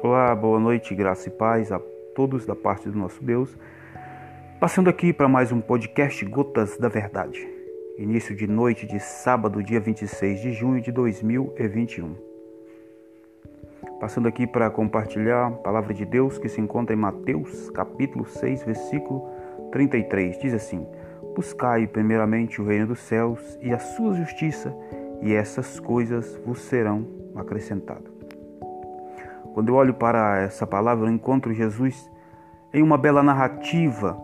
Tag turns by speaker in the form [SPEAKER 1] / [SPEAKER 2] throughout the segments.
[SPEAKER 1] Olá, boa noite, graça e paz a todos da parte do nosso Deus. Passando aqui para mais um podcast Gotas da Verdade. Início de noite de sábado, dia 26 de junho de 2021. Passando aqui para compartilhar a palavra de Deus que se encontra em Mateus, capítulo 6, versículo 33. Diz assim: Buscai primeiramente o reino dos céus e a sua justiça, e essas coisas vos serão acrescentadas. Quando eu olho para essa palavra, eu encontro Jesus em uma bela narrativa,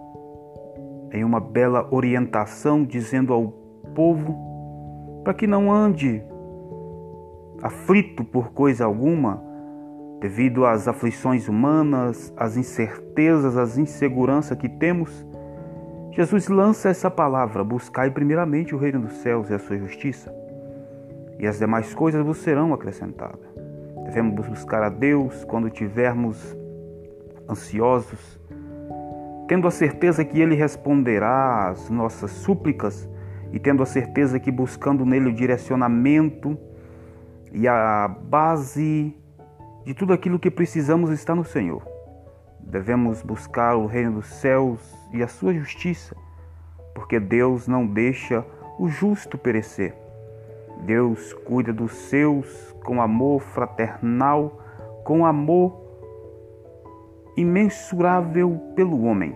[SPEAKER 1] em uma bela orientação, dizendo ao povo para que não ande aflito por coisa alguma, devido às aflições humanas, às incertezas, às inseguranças que temos. Jesus lança essa palavra: buscai primeiramente o reino dos céus e a sua justiça, e as demais coisas vos serão acrescentadas. Devemos buscar a Deus quando tivermos ansiosos, tendo a certeza que Ele responderá às nossas súplicas e tendo a certeza que buscando nele o direcionamento e a base de tudo aquilo que precisamos está no Senhor. Devemos buscar o reino dos céus e a sua justiça, porque Deus não deixa o justo perecer. Deus cuida dos seus com amor fraternal, com amor imensurável pelo homem.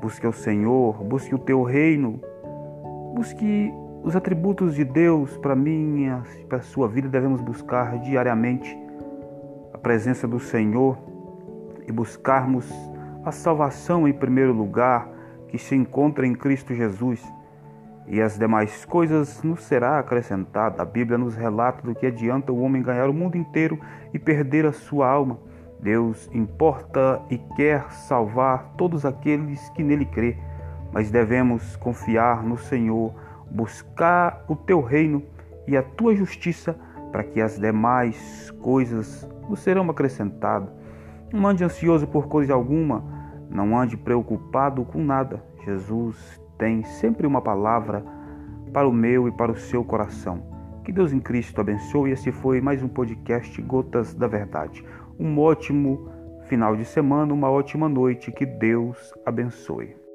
[SPEAKER 1] Busque o Senhor, busque o teu reino, busque os atributos de Deus para mim e para a sua vida. Devemos buscar diariamente a presença do Senhor e buscarmos a salvação em primeiro lugar que se encontra em Cristo Jesus e as demais coisas nos será acrescentada. A Bíblia nos relata do que adianta o homem ganhar o mundo inteiro e perder a sua alma. Deus importa e quer salvar todos aqueles que nele crê, mas devemos confiar no Senhor, buscar o teu reino e a tua justiça, para que as demais coisas nos serão acrescentadas. Não ande ansioso por coisa alguma, não ande preocupado com nada. Jesus tem sempre uma palavra para o meu e para o seu coração. Que Deus em Cristo abençoe. Esse foi mais um podcast Gotas da Verdade. Um ótimo final de semana, uma ótima noite. Que Deus abençoe.